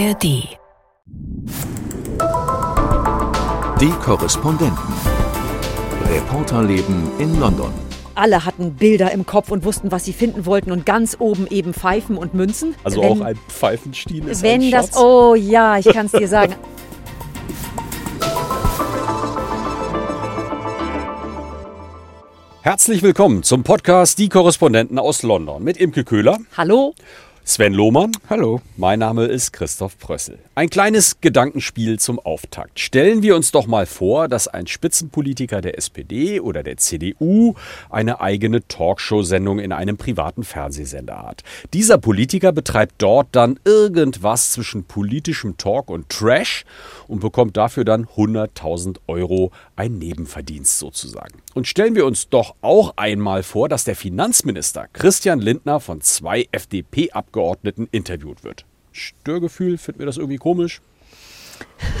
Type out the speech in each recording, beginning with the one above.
ARD. Die Korrespondenten. Reporterleben in London. Alle hatten Bilder im Kopf und wussten, was sie finden wollten und ganz oben eben Pfeifen und Münzen. Also wenn, auch ein Pfeifenstiel ist Wenn ein das, oh ja, ich kann es dir sagen. Herzlich willkommen zum Podcast Die Korrespondenten aus London mit Imke Köhler, Hallo? Sven Lohmann. Hallo. Mein Name ist Christoph Prössel. Ein kleines Gedankenspiel zum Auftakt. Stellen wir uns doch mal vor, dass ein Spitzenpolitiker der SPD oder der CDU eine eigene Talkshow-Sendung in einem privaten Fernsehsender hat. Dieser Politiker betreibt dort dann irgendwas zwischen politischem Talk und Trash und bekommt dafür dann 100.000 Euro ein Nebenverdienst sozusagen. Und stellen wir uns doch auch einmal vor, dass der Finanzminister Christian Lindner von zwei FDP-Abgeordneten interviewt wird. Störgefühl, finden wir das irgendwie komisch?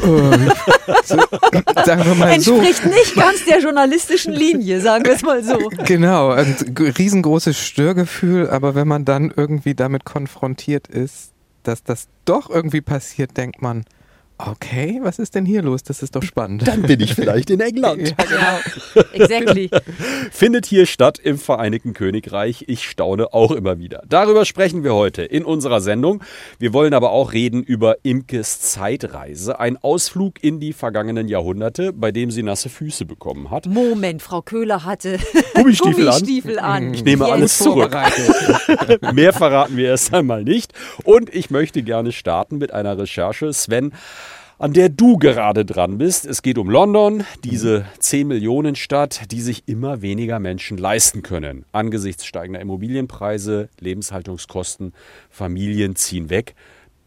Sagen wir mal so. Entspricht nicht ganz der journalistischen Linie, sagen wir es mal so. Genau, ein g- riesengroßes Störgefühl, aber wenn man dann irgendwie damit konfrontiert ist, dass das doch irgendwie passiert, denkt man, okay, was ist denn hier los? Das ist doch spannend. Dann bin ich vielleicht in England. ja, genau. Exactly. Findet hier statt im Vereinigten Königreich. Ich staune auch immer wieder. Darüber sprechen wir heute in unserer Sendung. Wir wollen aber auch reden über Imkes Zeitreise, ein Ausflug in die vergangenen Jahrhunderte, bei dem sie nasse Füße bekommen hat. Moment, Frau Köhler hatte Gummistiefel an. Gummistiefel an. Ich nehme Yes. alles zurück. Vorbereitet. Mehr verraten wir erst einmal nicht. Und ich möchte gerne starten mit einer Recherche, Sven, an der du gerade dran bist. Es geht um London, diese 10 Millionen Stadt, die sich immer weniger Menschen leisten können. Angesichts steigender Immobilienpreise, Lebenshaltungskosten, Familien ziehen weg.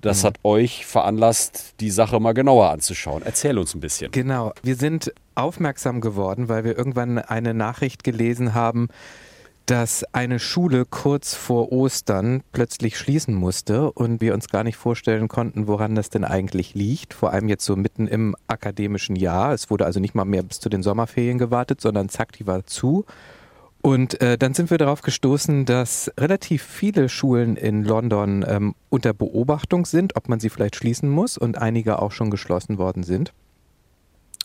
Das hat euch veranlasst, die Sache mal genauer anzuschauen. Erzähl uns ein bisschen. Genau, wir sind aufmerksam geworden, weil wir irgendwann eine Nachricht gelesen haben, dass eine Schule kurz vor Ostern plötzlich schließen musste und wir uns gar nicht vorstellen konnten, woran das denn eigentlich liegt. Vor allem jetzt so mitten im akademischen Jahr. Es wurde also nicht mal mehr bis zu den Sommerferien gewartet, sondern zack, die war zu. Und äh, dann sind wir darauf gestoßen, dass relativ viele Schulen in London ähm, unter Beobachtung sind, ob man sie vielleicht schließen muss und einige auch schon geschlossen worden sind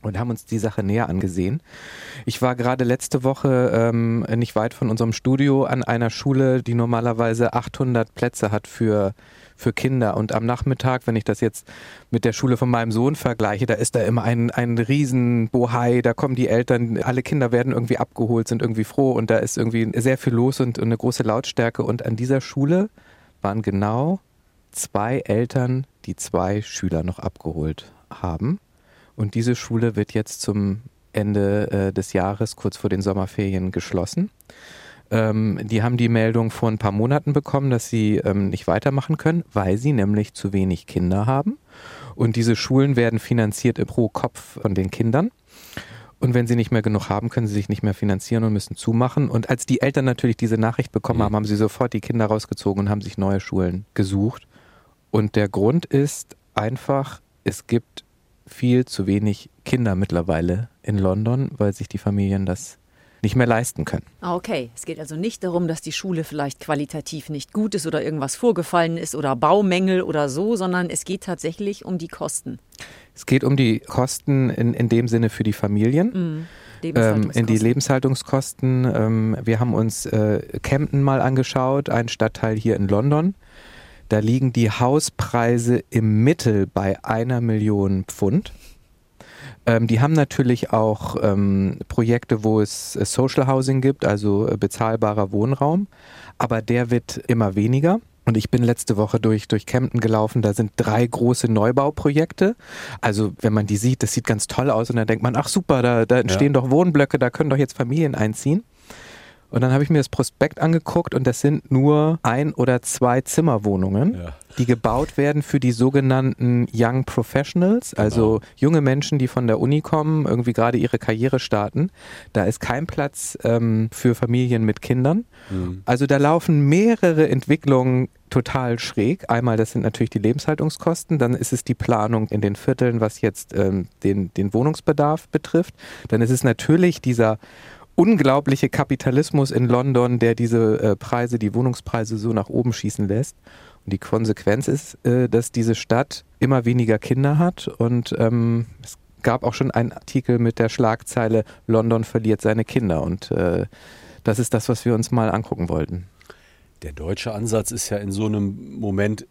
und haben uns die Sache näher angesehen. Ich war gerade letzte Woche ähm, nicht weit von unserem Studio an einer Schule, die normalerweise 800 Plätze hat für für Kinder und am Nachmittag, wenn ich das jetzt mit der Schule von meinem Sohn vergleiche, da ist da immer ein, ein riesen Bohai, da kommen die Eltern, alle Kinder werden irgendwie abgeholt, sind irgendwie froh und da ist irgendwie sehr viel los und, und eine große Lautstärke und an dieser Schule waren genau zwei Eltern, die zwei Schüler noch abgeholt haben. Und diese Schule wird jetzt zum Ende äh, des Jahres, kurz vor den Sommerferien, geschlossen. Ähm, die haben die Meldung vor ein paar Monaten bekommen, dass sie ähm, nicht weitermachen können, weil sie nämlich zu wenig Kinder haben. Und diese Schulen werden finanziert pro Kopf von den Kindern. Und wenn sie nicht mehr genug haben, können sie sich nicht mehr finanzieren und müssen zumachen. Und als die Eltern natürlich diese Nachricht bekommen haben, haben sie sofort die Kinder rausgezogen und haben sich neue Schulen gesucht. Und der Grund ist einfach, es gibt viel zu wenig Kinder mittlerweile in London, weil sich die Familien das nicht mehr leisten können. Ah, Okay, es geht also nicht darum, dass die Schule vielleicht qualitativ nicht gut ist oder irgendwas vorgefallen ist oder Baumängel oder so, sondern es geht tatsächlich um die Kosten. Es geht um die Kosten in, in dem Sinne für die Familien. Mhm. Ähm, in die Lebenshaltungskosten. Lebenshaltungskosten. Ähm, wir haben uns äh, Camden mal angeschaut, ein Stadtteil hier in London. Da liegen die Hauspreise im Mittel bei einer Million Pfund. Ähm, die haben natürlich auch ähm, Projekte, wo es äh, Social Housing gibt, also äh, bezahlbarer Wohnraum, aber der wird immer weniger. Und ich bin letzte Woche durch, durch Kempten gelaufen, da sind drei große Neubauprojekte. Also wenn man die sieht, das sieht ganz toll aus und dann denkt man, ach super, da, da entstehen doch Wohnblöcke, da können doch jetzt Familien einziehen. Und dann habe ich mir das Prospekt angeguckt und das sind nur ein oder zwei Zimmerwohnungen, Ja. die gebaut werden für die sogenannten Young Professionals, also junge Menschen, die von der Uni kommen, irgendwie gerade ihre Karriere starten. Da ist kein Platz ähm, für Familien mit Kindern. Also da laufen mehrere Entwicklungen total schräg. Einmal, das sind natürlich die Lebenshaltungskosten, dann ist es die Planung in den Vierteln, was jetzt ähm, den, den Wohnungsbedarf betrifft. Dann ist es natürlich dieser unglaubliche Kapitalismus in London, der diese äh, Preise, die Wohnungspreise so nach oben schießen lässt. Und die Konsequenz ist, äh, dass diese Stadt immer weniger Kinder hat und ähm, es gab auch schon einen Artikel mit der Schlagzeile London verliert seine Kinder und äh, das ist das, was wir uns mal angucken wollten. Der deutsche Ansatz ist ja in so einem Moment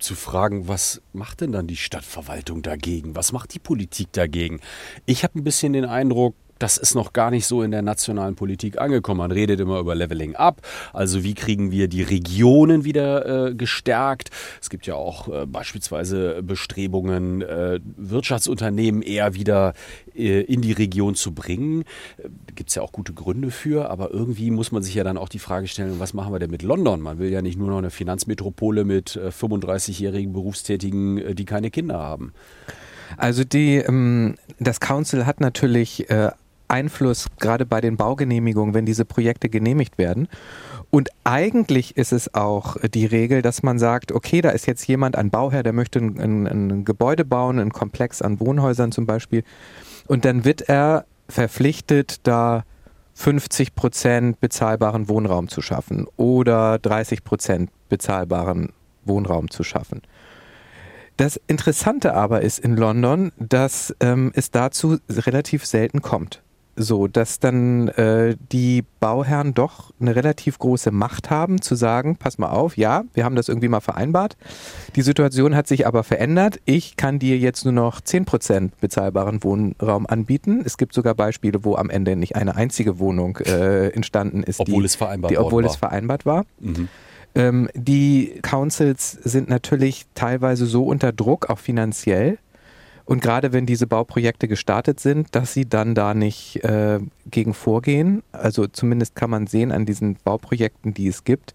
zu fragen, was macht denn dann die Stadtverwaltung dagegen? Was macht die Politik dagegen? Ich habe ein bisschen den Eindruck, das ist noch gar nicht so in der nationalen Politik angekommen. Man redet immer über Leveling Up, also wie kriegen wir die Regionen wieder äh, gestärkt. Es gibt ja auch äh, beispielsweise Bestrebungen, äh, Wirtschaftsunternehmen eher wieder äh, in die Region zu bringen. Da gibt es ja auch gute Gründe für, aber irgendwie muss man sich ja dann auch die Frage stellen, was machen wir denn mit London? Man will ja nicht nur noch eine Finanzmetropole mit 35-jährigen äh, Berufstätigen, äh, die keine Kinder haben. Also die, ähm, das Council hat natürlich äh, Einfluss gerade bei den Baugenehmigungen, wenn diese Projekte genehmigt werden. Und eigentlich ist es auch die Regel, dass man sagt, okay, da ist jetzt jemand, ein Bauherr, der möchte ein, ein, ein Gebäude bauen, ein Komplex an Wohnhäusern zum Beispiel. Und dann wird er verpflichtet, da 50 Prozent bezahlbaren Wohnraum zu schaffen oder 30 Prozent bezahlbaren Wohnraum zu schaffen. Das Interessante aber ist in London, dass ähm, es dazu relativ selten kommt so, dass dann äh, die Bauherren doch eine relativ große Macht haben, zu sagen, pass mal auf, ja, wir haben das irgendwie mal vereinbart. Die Situation hat sich aber verändert. Ich kann dir jetzt nur noch 10% bezahlbaren Wohnraum anbieten. Es gibt sogar Beispiele, wo am Ende nicht eine einzige Wohnung äh, entstanden ist, obwohl die, es vereinbart, die, obwohl war. es vereinbart war. Mhm. Ähm, die Councils sind natürlich teilweise so unter Druck, auch finanziell, und gerade wenn diese Bauprojekte gestartet sind, dass sie dann da nicht äh, gegen vorgehen. Also zumindest kann man sehen an diesen Bauprojekten, die es gibt,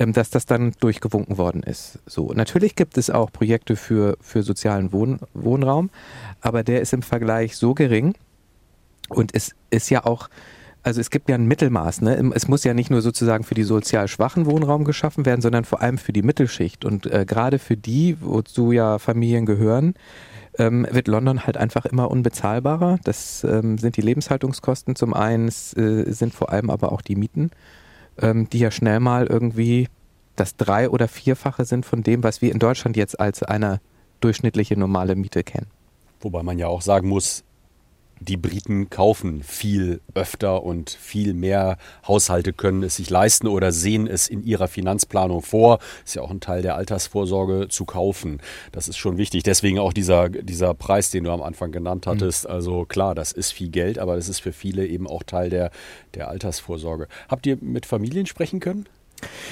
ähm, dass das dann durchgewunken worden ist. So, natürlich gibt es auch Projekte für, für sozialen Wohn Wohnraum, aber der ist im Vergleich so gering und es ist ja auch also es gibt ja ein Mittelmaß. Ne? Es muss ja nicht nur sozusagen für die sozial schwachen Wohnraum geschaffen werden, sondern vor allem für die Mittelschicht. Und äh, gerade für die, wozu ja Familien gehören, ähm, wird London halt einfach immer unbezahlbarer. Das ähm, sind die Lebenshaltungskosten zum einen, es, äh, sind vor allem aber auch die Mieten, ähm, die ja schnell mal irgendwie das drei- oder vierfache sind von dem, was wir in Deutschland jetzt als eine durchschnittliche normale Miete kennen. Wobei man ja auch sagen muss, die Briten kaufen viel öfter und viel mehr Haushalte können es sich leisten oder sehen es in ihrer Finanzplanung vor. Ist ja auch ein Teil der Altersvorsorge zu kaufen. Das ist schon wichtig. Deswegen auch dieser, dieser Preis, den du am Anfang genannt mhm. hattest. Mhm. Also klar, das ist viel Geld, aber das ist für viele eben auch Teil der, der Altersvorsorge. Habt ihr mit Familien sprechen können?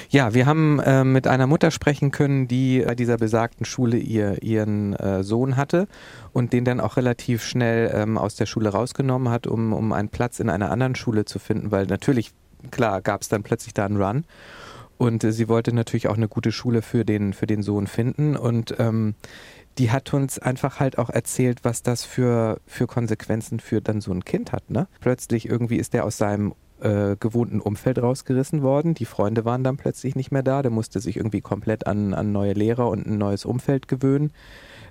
Ja, wir haben äh, mit einer Mutter sprechen können, die bei dieser besagten Schule ihr, ihren äh, Sohn hatte und den dann auch relativ schnell ähm, aus der Schule rausgenommen hat, um, um einen Platz in einer anderen Schule zu finden, weil natürlich, klar, gab es dann plötzlich da einen Run. Und äh, sie wollte natürlich auch eine gute Schule für den, für den Sohn finden. Und ähm, die hat uns einfach halt auch erzählt, was das für, für Konsequenzen für dann so ein Kind hat. Ne? Plötzlich irgendwie ist der aus seinem äh, gewohnten Umfeld rausgerissen worden. Die Freunde waren dann plötzlich nicht mehr da. Der musste sich irgendwie komplett an, an neue Lehrer und ein neues Umfeld gewöhnen.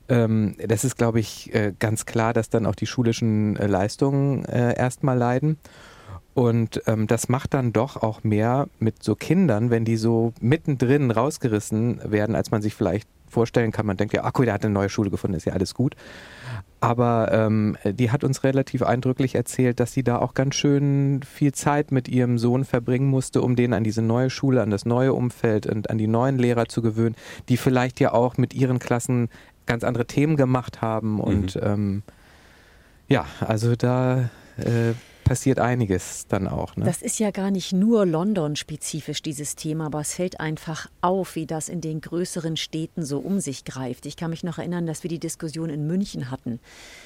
Ähm, das ist, glaube ich, äh, ganz klar, dass dann auch die schulischen äh, Leistungen äh, erstmal leiden. Und ähm, das macht dann doch auch mehr mit so Kindern, wenn die so mittendrin rausgerissen werden, als man sich vielleicht vorstellen kann. Man denkt ja, ach cool, der hat eine neue Schule gefunden, ist ja alles gut. Aber ähm, die hat uns relativ eindrücklich erzählt, dass sie da auch ganz schön viel Zeit mit ihrem Sohn verbringen musste, um den an diese neue Schule, an das neue Umfeld und an die neuen Lehrer zu gewöhnen, die vielleicht ja auch mit ihren Klassen ganz andere Themen gemacht haben. Und mhm. ähm, ja, also da äh, passiert einiges dann auch. Ne? Das ist ja gar nicht nur London-spezifisch, dieses Thema, aber es fällt einfach auf, wie das in den größeren Städten so um sich greift. Ich kann mich noch erinnern, dass wir die Diskussion in München hatten.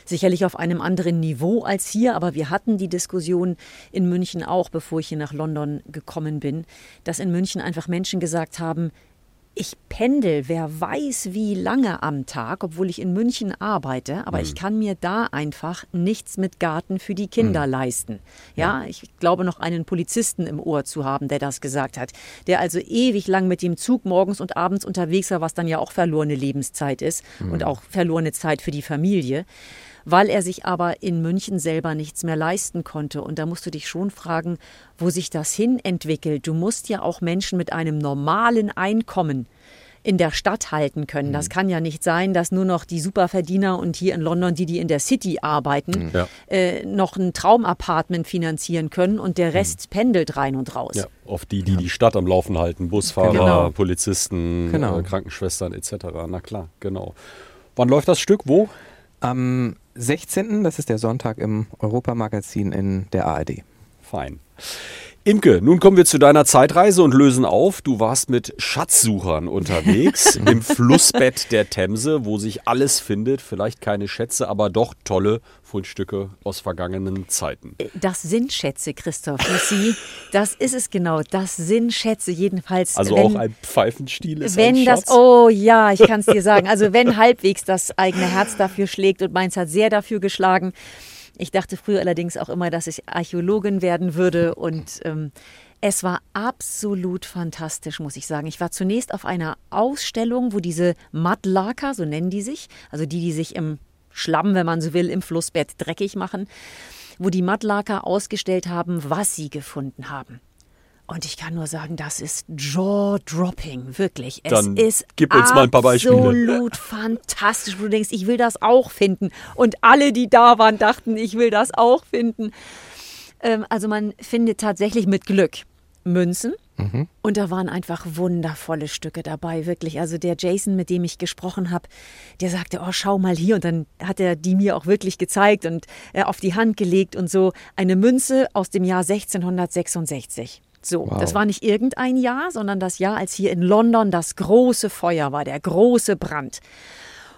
Sicherlich auf einem anderen Niveau als hier, aber wir hatten die Diskussion in München auch, bevor ich hier nach London gekommen bin, dass in München einfach Menschen gesagt haben, ich pendel, wer weiß wie lange am Tag, obwohl ich in München arbeite, aber mhm. ich kann mir da einfach nichts mit Garten für die Kinder mhm. leisten. Ja, ja, ich glaube noch einen Polizisten im Ohr zu haben, der das gesagt hat, der also ewig lang mit dem Zug morgens und abends unterwegs war, was dann ja auch verlorene Lebenszeit ist mhm. und auch verlorene Zeit für die Familie weil er sich aber in München selber nichts mehr leisten konnte. Und da musst du dich schon fragen, wo sich das hin entwickelt. Du musst ja auch Menschen mit einem normalen Einkommen in der Stadt halten können. Das kann ja nicht sein, dass nur noch die Superverdiener und hier in London die, die in der City arbeiten, Ja. äh, noch ein Traumapartment finanzieren können und der Rest pendelt rein und raus. Ja, oft die, die die Stadt am Laufen halten. Busfahrer, Genau. Polizisten, Genau. äh, Krankenschwestern etc. Na klar, genau. Wann läuft das Stück? Wo? Am 16., das ist der Sonntag im Europamagazin in der ARD. Fein. Imke, nun kommen wir zu deiner Zeitreise und lösen auf. Du warst mit Schatzsuchern unterwegs im Flussbett der Themse, wo sich alles findet. Vielleicht keine Schätze, aber doch tolle Fundstücke aus vergangenen Zeiten. Das sind Schätze, Christoph. See, das ist es genau. Das sind Schätze, jedenfalls. Also wenn, auch ein Pfeifenstiel ist wenn ein das, Schatz. oh ja, ich kann es dir sagen. Also wenn halbwegs das eigene Herz dafür schlägt und meins hat sehr dafür geschlagen. Ich dachte früher allerdings auch immer, dass ich Archäologin werden würde und ähm, es war absolut fantastisch, muss ich sagen. Ich war zunächst auf einer Ausstellung, wo diese Mudlarker, so nennen die sich, also die, die sich im Schlamm, wenn man so will, im Flussbett dreckig machen, wo die Mudlarker ausgestellt haben, was sie gefunden haben. Und ich kann nur sagen, das ist jaw-dropping, wirklich. Es Dann ist gib uns mal ein paar Beispiele. absolut fantastisch. wo Du denkst, ich will das auch finden. Und alle, die da waren, dachten, ich will das auch finden. Ähm, also man findet tatsächlich mit Glück Münzen. Und da waren einfach wundervolle Stücke dabei, wirklich. Also der Jason, mit dem ich gesprochen habe, der sagte, oh, schau mal hier. Und dann hat er die mir auch wirklich gezeigt und äh, auf die Hand gelegt und so. Eine Münze aus dem Jahr 1666. So, Wow. das war nicht irgendein Jahr, sondern das Jahr, als hier in London das große Feuer war, der große Brand.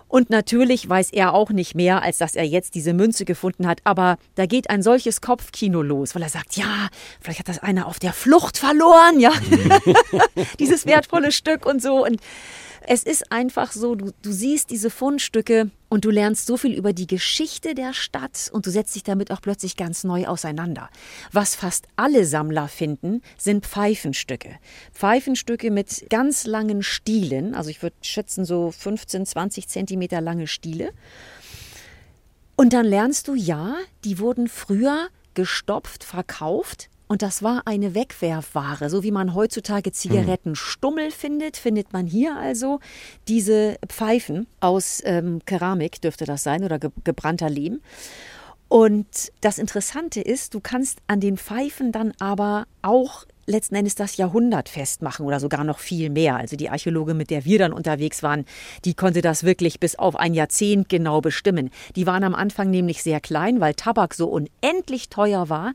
Und natürlich weiß er auch nicht mehr, als dass er jetzt diese Münze gefunden hat. Aber da geht ein solches Kopfkino los, weil er sagt, ja, vielleicht hat das einer auf der Flucht verloren, ja. Dieses wertvolle Stück und so. Und es ist einfach so, du, du siehst diese Fundstücke und du lernst so viel über die Geschichte der Stadt und du setzt dich damit auch plötzlich ganz neu auseinander. Was fast alle Sammler finden, sind Pfeifenstücke. Pfeifenstücke mit ganz langen Stielen, also ich würde schätzen so 15, 20 Zentimeter lange Stiele. Und dann lernst du, ja, die wurden früher gestopft, verkauft. Und das war eine Wegwerfware, so wie man heutzutage Zigarettenstummel findet, findet man hier also diese Pfeifen aus ähm, Keramik, dürfte das sein, oder ge gebrannter Lehm. Und das Interessante ist, du kannst an den Pfeifen dann aber auch letzten Endes das Jahrhundert festmachen oder sogar noch viel mehr. Also die Archäologe, mit der wir dann unterwegs waren, die konnte das wirklich bis auf ein Jahrzehnt genau bestimmen. Die waren am Anfang nämlich sehr klein, weil Tabak so unendlich teuer war,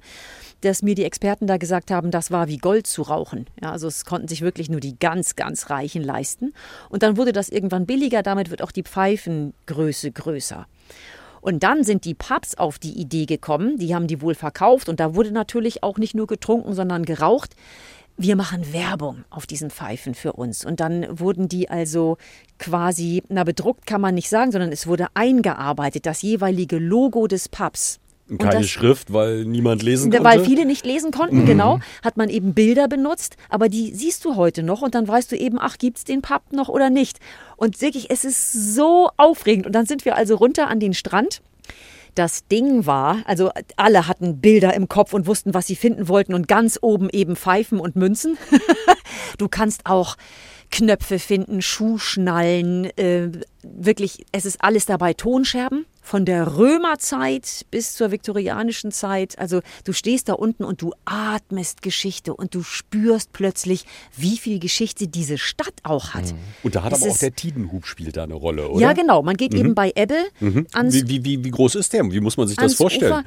dass mir die Experten da gesagt haben, das war wie Gold zu rauchen. Ja, also es konnten sich wirklich nur die ganz, ganz Reichen leisten. Und dann wurde das irgendwann billiger, damit wird auch die Pfeifengröße größer. Und dann sind die Pubs auf die Idee gekommen, die haben die wohl verkauft und da wurde natürlich auch nicht nur getrunken, sondern geraucht. Wir machen Werbung auf diesen Pfeifen für uns. Und dann wurden die also quasi, na bedruckt kann man nicht sagen, sondern es wurde eingearbeitet, das jeweilige Logo des Pubs. Keine das- Schrift, weil niemand lesen konnte. Weil viele nicht lesen konnten, genau, hat man eben Bilder benutzt, aber die siehst du heute noch und dann weißt du eben, ach, gibt's den Pub noch oder nicht? Und wirklich, es ist so aufregend. Und dann sind wir also runter an den Strand. Das Ding war, also alle hatten Bilder im Kopf und wussten, was sie finden wollten und ganz oben eben Pfeifen und Münzen. du kannst auch Knöpfe finden, Schuhschnallen, äh, wirklich, es ist alles dabei, Tonscherben von der Römerzeit bis zur viktorianischen Zeit. Also du stehst da unten und du atmest Geschichte und du spürst plötzlich, wie viel Geschichte diese Stadt auch hat. Und da hat Es aber auch der Tidenhub spielt da eine Rolle, oder? Ja, genau. Man geht eben bei Ebbe ans Wie, wie, wie, wie groß ist der? Wie muss man sich das vorstellen? Ufer.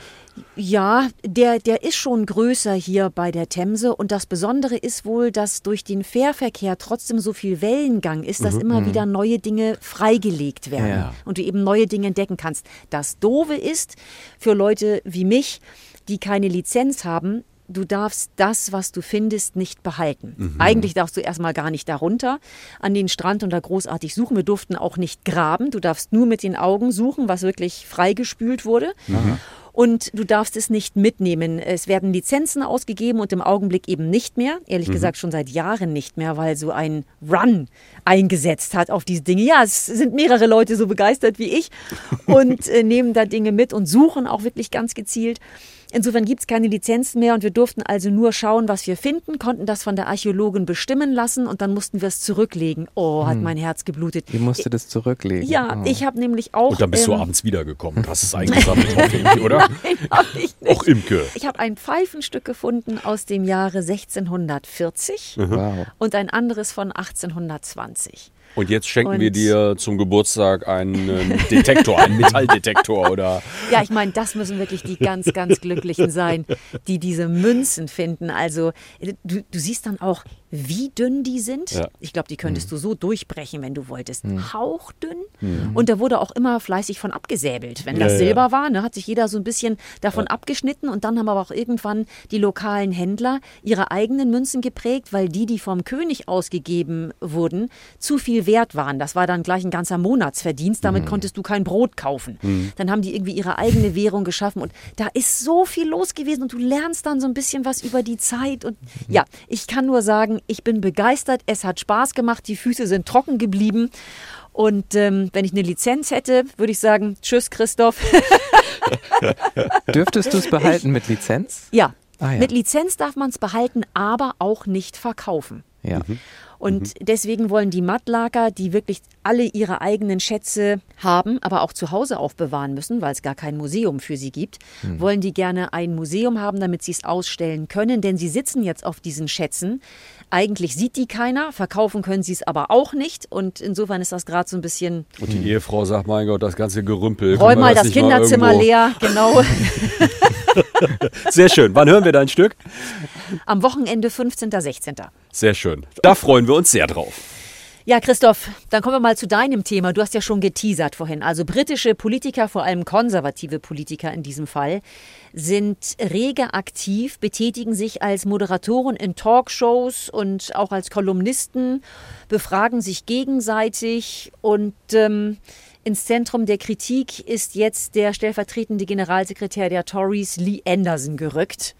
Ja, der, der ist schon größer hier bei der Themse. Und das Besondere ist wohl, dass durch den Fährverkehr trotzdem so viel Wellengang ist, dass immer wieder neue Dinge freigelegt werden Ja. und du eben neue Dinge entdecken kannst. Das Doofe ist für Leute wie mich, die keine Lizenz haben, du darfst das, was du findest, nicht behalten. Eigentlich darfst du erstmal gar nicht darunter an den Strand und da großartig suchen. Wir durften auch nicht graben. Du darfst nur mit den Augen suchen, was wirklich freigespült wurde. Und du darfst es nicht mitnehmen. Es werden Lizenzen ausgegeben und im Augenblick eben nicht mehr. Ehrlich mhm. gesagt schon seit Jahren nicht mehr, weil so ein Run eingesetzt hat auf diese Dinge. Ja, es sind mehrere Leute so begeistert wie ich und äh, nehmen da Dinge mit und suchen auch wirklich ganz gezielt. Insofern gibt es keine Lizenzen mehr und wir durften also nur schauen, was wir finden, konnten das von der Archäologin bestimmen lassen und dann mussten wir es zurücklegen. Oh, hat hm. mein Herz geblutet. Wie musste das zurücklegen? Ja, oh. ich habe nämlich auch. Und dann bist ähm, du abends wiedergekommen. Das ist eingesammelt oder? Nein, hab ich nicht. Auch Imke. Ich habe ein Pfeifenstück gefunden aus dem Jahre 1640 wow. und ein anderes von 1820. Und jetzt schenken und wir dir zum Geburtstag einen Detektor, einen Metalldetektor oder. Ja, ich meine, das müssen wirklich die ganz, ganz Glücklichen sein, die diese Münzen finden. Also du, du siehst dann auch, wie dünn die sind. Ja. Ich glaube, die könntest mhm. du so durchbrechen, wenn du wolltest. Mhm. Hauchdünn. Mhm. Und da wurde auch immer fleißig von abgesäbelt. Wenn das ja, Silber ja. war, ne, hat sich jeder so ein bisschen davon abgeschnitten. Und dann haben aber auch irgendwann die lokalen Händler ihre eigenen Münzen geprägt, weil die, die vom König ausgegeben wurden, zu viel wert waren. Das war dann gleich ein ganzer Monatsverdienst. Damit mhm. konntest du kein Brot kaufen. Mhm. Dann haben die irgendwie ihre eigene Währung geschaffen. Und da ist so viel los gewesen. Und du lernst dann so ein bisschen was über die Zeit. Und mhm. ja, ich kann nur sagen, ich bin begeistert. Es hat Spaß gemacht. Die Füße sind trocken geblieben. Und ähm, wenn ich eine Lizenz hätte, würde ich sagen, tschüss Christoph. Dürftest du es behalten ich, mit Lizenz? Ja. Ah, ja. Mit Lizenz darf man es behalten, aber auch nicht verkaufen. Ja. Mhm. Und mhm. deswegen wollen die Mattlager, die wirklich alle ihre eigenen Schätze haben, aber auch zu Hause aufbewahren müssen, weil es gar kein Museum für sie gibt, mhm. wollen die gerne ein Museum haben, damit sie es ausstellen können, denn sie sitzen jetzt auf diesen Schätzen. Eigentlich sieht die keiner, verkaufen können sie es aber auch nicht und insofern ist das gerade so ein bisschen. Und die Ehefrau sagt, mein Gott, das ganze Gerümpel. Räum mal das, das Kinderzimmer leer, genau. Sehr schön. Wann hören wir dein Stück? Am Wochenende 15. 16. Sehr schön. Da freuen wir uns sehr drauf. Ja, Christoph, dann kommen wir mal zu deinem Thema. Du hast ja schon geteasert vorhin. Also britische Politiker, vor allem konservative Politiker in diesem Fall, sind rege aktiv, betätigen sich als Moderatoren in Talkshows und auch als Kolumnisten, befragen sich gegenseitig und ähm, ins Zentrum der Kritik ist jetzt der stellvertretende Generalsekretär der Tories, Lee Anderson, gerückt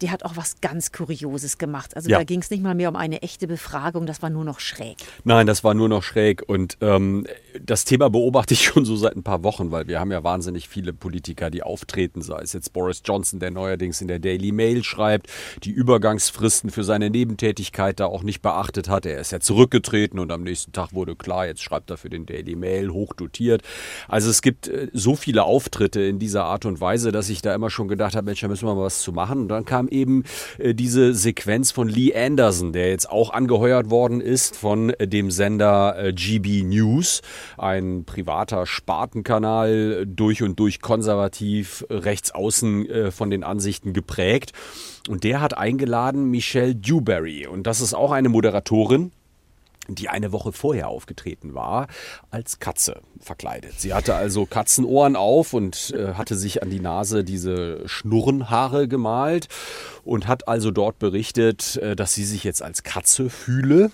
der hat auch was ganz Kurioses gemacht. Also ja. da ging es nicht mal mehr um eine echte Befragung, das war nur noch schräg. Nein, das war nur noch schräg. Und ähm, das Thema beobachte ich schon so seit ein paar Wochen, weil wir haben ja wahnsinnig viele Politiker, die auftreten, sei es jetzt Boris Johnson, der neuerdings in der Daily Mail schreibt, die Übergangsfristen für seine Nebentätigkeit da auch nicht beachtet hat. Er ist ja zurückgetreten und am nächsten Tag wurde klar, jetzt schreibt er für den Daily Mail hochdotiert. Also es gibt äh, so viele Auftritte in dieser Art und Weise, dass ich da immer schon gedacht habe, Mensch, da müssen wir mal was zu machen. Und dann kam kam eben äh, diese Sequenz von Lee Anderson, der jetzt auch angeheuert worden ist von äh, dem Sender äh, GB News, ein privater Spartenkanal, durch und durch konservativ, rechts außen von den Ansichten geprägt. Und der hat eingeladen Michelle Dewberry. Und das ist auch eine Moderatorin, die eine Woche vorher aufgetreten war, als Katze verkleidet. Sie hatte also Katzenohren auf und äh, hatte sich an die Nase diese Schnurrenhaare gemalt und hat also dort berichtet, äh, dass sie sich jetzt als Katze fühle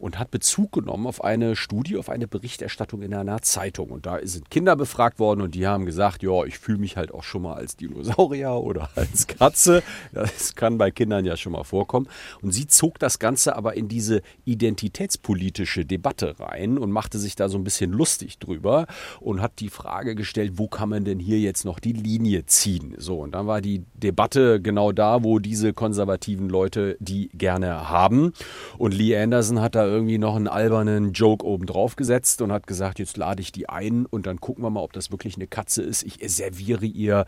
und hat Bezug genommen auf eine Studie, auf eine Berichterstattung in einer Zeitung. Und da sind Kinder befragt worden und die haben gesagt, ja, ich fühle mich halt auch schon mal als Dinosaurier oder als Katze. Das kann bei Kindern ja schon mal vorkommen. Und sie zog das Ganze aber in diese identitätspolitische Debatte rein und machte sich da so ein bisschen lustig drüber und hat die Frage gestellt, wo kann man denn hier jetzt noch die Linie ziehen? So, und dann war die Debatte genau da, wo diese konservativen Leute die gerne haben. Und Lee Anderson hat da irgendwie noch einen albernen Joke oben drauf gesetzt und hat gesagt, jetzt lade ich die ein und dann gucken wir mal, ob das wirklich eine Katze ist. Ich serviere ihr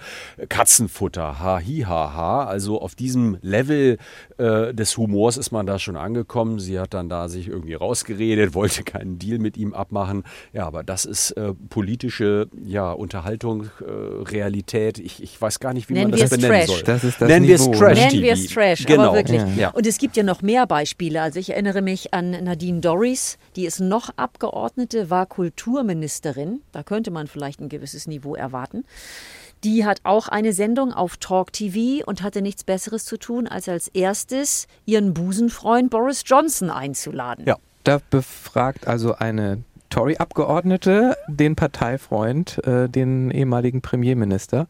Katzenfutter. Ha, hi, ha, ha. Also auf diesem Level äh, des Humors ist man da schon angekommen. Sie hat dann da sich irgendwie rausgeredet, wollte keinen Deal mit ihm abmachen. Ja, aber das ist äh, politische ja, Unterhaltung, äh, Realität. Ich, ich weiß gar nicht, wie Nennen man das benennen Trash. soll. Das ist das Nennen wir es Trash. Nennen wir es Trash, genau. aber wirklich. Ja. Und es gibt ja noch mehr Beispiele. Also ich erinnere mich an Nadine Dorries, die ist noch Abgeordnete, war Kulturministerin. Da könnte man vielleicht ein gewisses Niveau erwarten. Die hat auch eine Sendung auf Talk TV und hatte nichts Besseres zu tun, als als erstes ihren Busenfreund Boris Johnson einzuladen. Ja, da befragt also eine Tory-Abgeordnete den Parteifreund, äh, den ehemaligen Premierminister.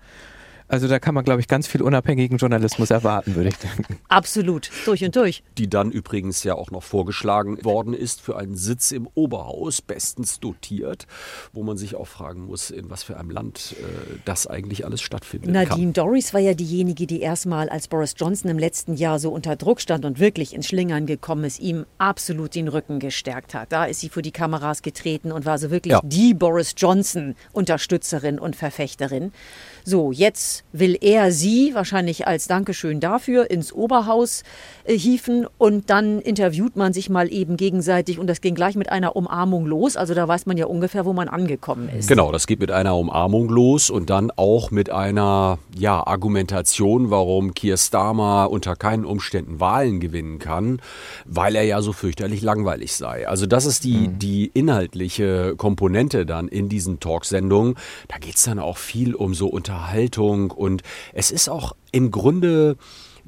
Also da kann man, glaube ich, ganz viel unabhängigen Journalismus erwarten, würde ich denken. Absolut, durch und durch. Die dann übrigens ja auch noch vorgeschlagen worden ist für einen Sitz im Oberhaus, bestens dotiert, wo man sich auch fragen muss, in was für einem Land äh, das eigentlich alles stattfindet. Nadine Dorries war ja diejenige, die erstmal, als Boris Johnson im letzten Jahr so unter Druck stand und wirklich ins Schlingern gekommen ist, ihm absolut den Rücken gestärkt hat. Da ist sie vor die Kameras getreten und war so wirklich Ja. die Boris Johnson-Unterstützerin und Verfechterin. So, jetzt will er sie wahrscheinlich als Dankeschön dafür ins Oberhaus äh, hieven und dann interviewt man sich mal eben gegenseitig und das ging gleich mit einer Umarmung los. Also da weiß man ja ungefähr, wo man angekommen ist. Genau, das geht mit einer Umarmung los und dann auch mit einer ja, Argumentation, warum Keir Starmer unter keinen Umständen Wahlen gewinnen kann, weil er ja so fürchterlich langweilig sei. Also das ist die, die inhaltliche Komponente dann in diesen Talksendungen. Da geht es dann auch viel um so Unterhaltung und es ist auch im Grunde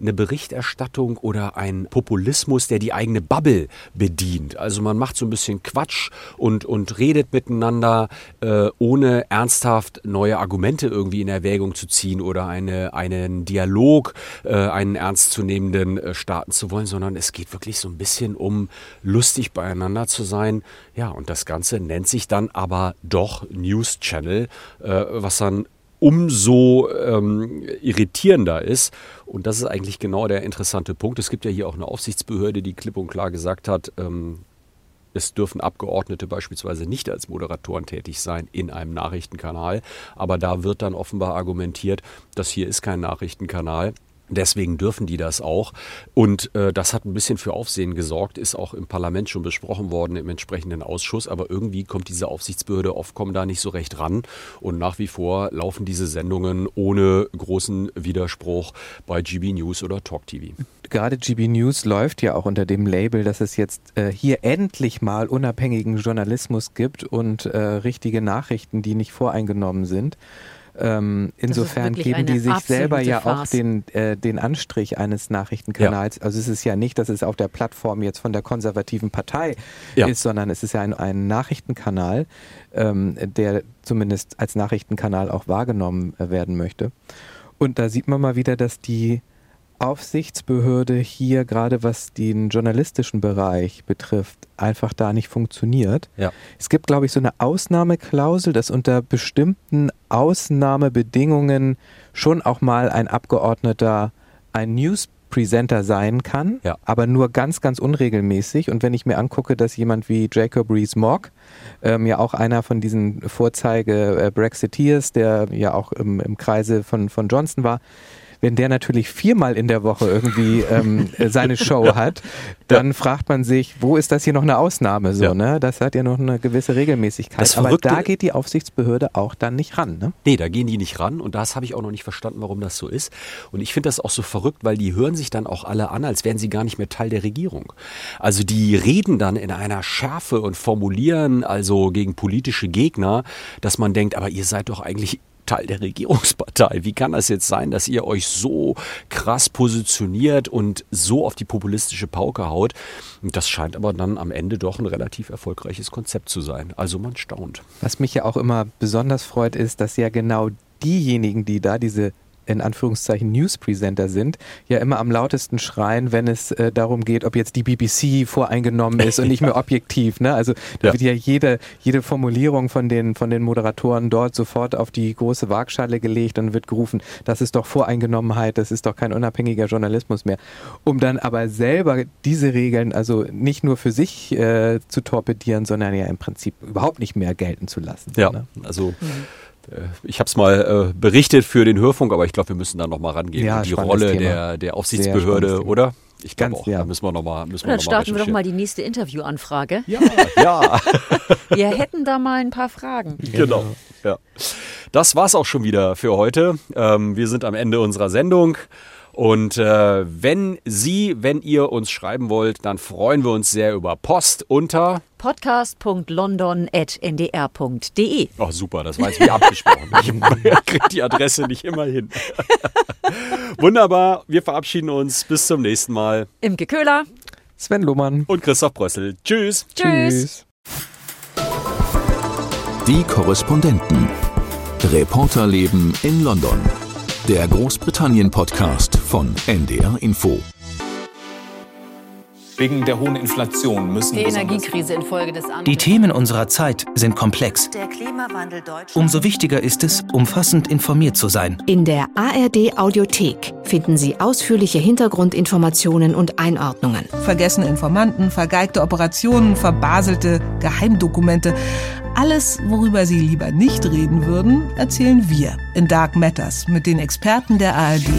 eine Berichterstattung oder ein Populismus, der die eigene Bubble bedient. Also man macht so ein bisschen Quatsch und, und redet miteinander, äh, ohne ernsthaft neue Argumente irgendwie in Erwägung zu ziehen oder eine, einen Dialog, äh, einen ernstzunehmenden äh, starten zu wollen, sondern es geht wirklich so ein bisschen um lustig beieinander zu sein. Ja, und das Ganze nennt sich dann aber doch News Channel, äh, was dann umso ähm, irritierender ist. Und das ist eigentlich genau der interessante Punkt. Es gibt ja hier auch eine Aufsichtsbehörde, die klipp und klar gesagt hat, ähm, es dürfen Abgeordnete beispielsweise nicht als Moderatoren tätig sein in einem Nachrichtenkanal. Aber da wird dann offenbar argumentiert, das hier ist kein Nachrichtenkanal. Deswegen dürfen die das auch. Und äh, das hat ein bisschen für Aufsehen gesorgt, ist auch im Parlament schon besprochen worden im entsprechenden Ausschuss. Aber irgendwie kommt diese Aufsichtsbehörde oft kommen da nicht so recht ran. Und nach wie vor laufen diese Sendungen ohne großen Widerspruch bei GB News oder Talk TV. Gerade GB News läuft ja auch unter dem Label, dass es jetzt äh, hier endlich mal unabhängigen Journalismus gibt und äh, richtige Nachrichten, die nicht voreingenommen sind. Ähm, insofern geben die sich selber ja auch Farce. den, äh, den Anstrich eines Nachrichtenkanals. Also es ist ja nicht, dass es auf der Plattform jetzt von der konservativen Partei Ja. ist, sondern es ist ja ein, ein Nachrichtenkanal, ähm, der zumindest als Nachrichtenkanal auch wahrgenommen äh, werden möchte. Und da sieht man mal wieder, dass die Aufsichtsbehörde hier gerade was den journalistischen Bereich betrifft, einfach da nicht funktioniert. Ja. Es gibt, glaube ich, so eine Ausnahmeklausel, dass unter bestimmten Ausnahmebedingungen schon auch mal ein Abgeordneter ein News-Presenter sein kann, Ja. aber nur ganz, ganz unregelmäßig. Und wenn ich mir angucke, dass jemand wie Jacob Rees-Mogg, ähm, ja auch einer von diesen Vorzeige-Brexiteers, der ja auch im, im Kreise von, von Johnson war, wenn der natürlich viermal in der Woche irgendwie ähm, äh, seine Show hat, dann fragt man sich, wo ist das hier noch eine Ausnahme? So, Ja. ne? Das hat ja noch eine gewisse Regelmäßigkeit. Das Aber Verrückte- da geht die Aufsichtsbehörde auch dann nicht ran. Ne? Nee, da gehen die nicht ran und das habe ich auch noch nicht verstanden, warum das so ist. Und ich finde das auch so verrückt, weil die hören sich dann auch alle an, als wären sie gar nicht mehr Teil der Regierung. Also die reden dann in einer Schärfe und formulieren also gegen politische Gegner, dass man denkt, aber ihr seid doch eigentlich Teil der Regierungspartei. Wie kann das jetzt sein, dass ihr euch so krass positioniert und so auf die populistische Pauke haut? Das scheint aber dann am Ende doch ein relativ erfolgreiches Konzept zu sein. Also man staunt. Was mich ja auch immer besonders freut, ist, dass ja genau diejenigen, die da diese in Anführungszeichen News-Presenter sind, ja immer am lautesten schreien, wenn es äh, darum geht, ob jetzt die BBC voreingenommen ist und nicht mehr objektiv. Ne? Also da Ja. wird ja jede, jede Formulierung von den, von den Moderatoren dort sofort auf die große Waagschale gelegt und wird gerufen, das ist doch Voreingenommenheit, das ist doch kein unabhängiger Journalismus mehr. Um dann aber selber diese Regeln also nicht nur für sich äh, zu torpedieren, sondern ja im Prinzip überhaupt nicht mehr gelten zu lassen. Ja, Ne? also äh, ich habe es mal äh, berichtet für den Hörfunk, aber ich glaube, wir müssen da nochmal rangehen. Ja, die Rolle Thema. der, der Aufsichtsbehörde, oder? Ich glaube auch, ja. da müssen wir nochmal müssen Und wir dann noch mal starten wir doch mal die nächste Interviewanfrage. Ja, ja, Wir hätten da mal ein paar Fragen. genau. Ja. Das war's auch schon wieder für heute. Ähm, wir sind am Ende unserer Sendung. Und äh, wenn Sie, wenn ihr uns schreiben wollt, dann freuen wir uns sehr über Post unter. podcast.london.ndr.de. Oh, super, das war jetzt wie abgesprochen. Ich kriege die Adresse nicht immer hin. Wunderbar, wir verabschieden uns. Bis zum nächsten Mal. Imke Köhler. Sven Lohmann. Und Christoph Brössel. Tschüss. Tschüss. Die Korrespondenten. Reporterleben in London. der Großbritannien-Podcast von NDR Info. Wegen der hohen Inflation müssen Die Energiekrise infolge des An Die Themen unserer Zeit sind komplex. Der Klimawandel Deutschland. Umso wichtiger ist es, umfassend informiert zu sein. In der ARD Audiothek finden Sie ausführliche Hintergrundinformationen und Einordnungen. Vergessene Informanten, vergeigte Operationen, verbaselte Geheimdokumente. Alles, worüber Sie lieber nicht reden würden, erzählen wir in Dark Matters mit den Experten der ARD.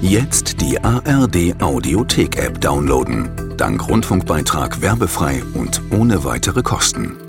Jetzt die ARD Audiothek-App downloaden. Dank Rundfunkbeitrag werbefrei und ohne weitere Kosten.